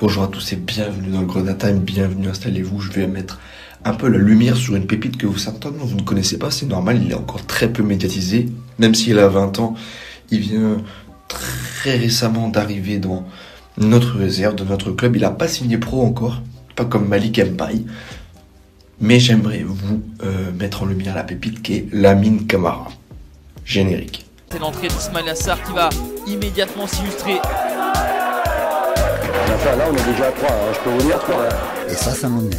Bonjour à tous et bienvenue dans le Grenade Time, bienvenue, installez-vous, je vais mettre un peu la lumière sur une pépite que vous certainement vous ne connaissez pas, c'est normal, il est encore très peu médiatisé, même s'il a 20 ans, il vient très récemment d'arriver dans notre réserve, de notre club, il n'a pas signé pro encore, pas comme Malik Mbaye, mais j'aimerais vous euh, mettre en lumière la pépite qui est Lamine Camara, générique. C'est l'entrée d'Ismail Assar qui va immédiatement s'illustrer là, on est déjà à 3, hein, je peux vous dire 3. Et ça, ça m'énerve.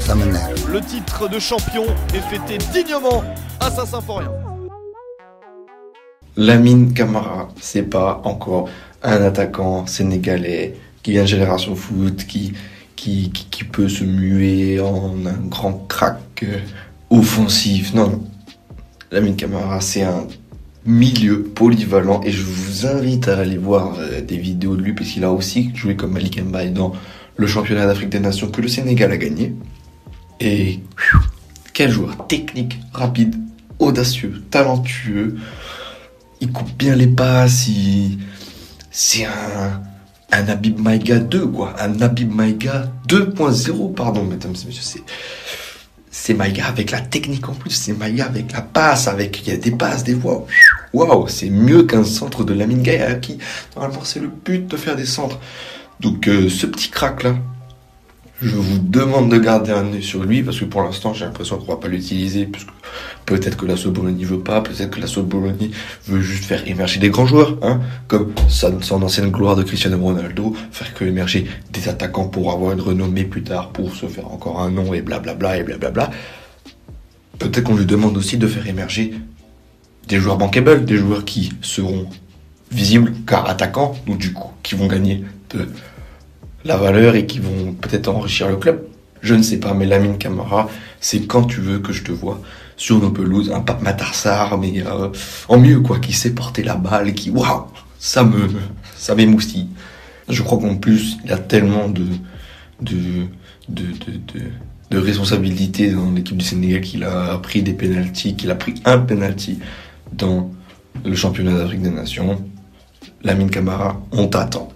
Ça m'énerve. Le titre de champion est fêté dignement à Saint-Symphorien. Lamine Camara, c'est pas encore un attaquant sénégalais qui vient de Génération Foot, qui, qui, qui, peut se muer en un grand crack euh, offensif. Non, non. Lamine Camara, c'est un milieu polyvalent et je vous invite à aller voir euh, des vidéos de lui parce qu'il a aussi joué comme Malik Mbaye dans le championnat d'Afrique des Nations que le Sénégal a gagné. Et quel joueur technique, rapide, audacieux, talentueux. Il coupe bien les passes, c'est un un Abib Maïga 2 quoi, un Abib Maïga 2.0 pardon mesdames et messieurs, c'est Maïga avec la technique en plus, c'est Maïga avec la passe, avec il y a des passes, des voix. Waouh, c'est mieux qu'un centre de Lamine Gaïa qui normalement c'est le but de faire des centres. Donc euh, ce petit crack là, je vous demande de garder un œil sur lui parce que pour l'instant j'ai l'impression qu'on va pas l'utiliser puisque peut-être que la Bologna veut pas, peut-être que la Bologna veut juste faire émerger des grands joueurs, hein, comme son ancienne gloire de Cristiano Ronaldo, faire que émerger des attaquants pour avoir une renommée plus tard, pour se faire encore un nom et blablabla et blablabla. Peut-être qu'on lui demande aussi de faire émerger des joueurs bankable, des joueurs qui seront visibles car attaquants, ou du coup qui vont gagner de la valeur et qui vont peut-être enrichir le club. Je ne sais pas, mais Lamine Camara, c'est quand tu veux que je te vois sur nos pelouses, un Pape Matarsar, mais euh, en mieux quoi, qui sait porter la balle, qui waouh, ça me, ça m'émoustille. Je crois qu'en plus, il a tellement de, de, de, dans l'équipe du Sénégal qu'il a pris des pénalties, qu'il a pris un penalty dans le championnat d'Afrique des Nations. Lamine Camara, on t'attend.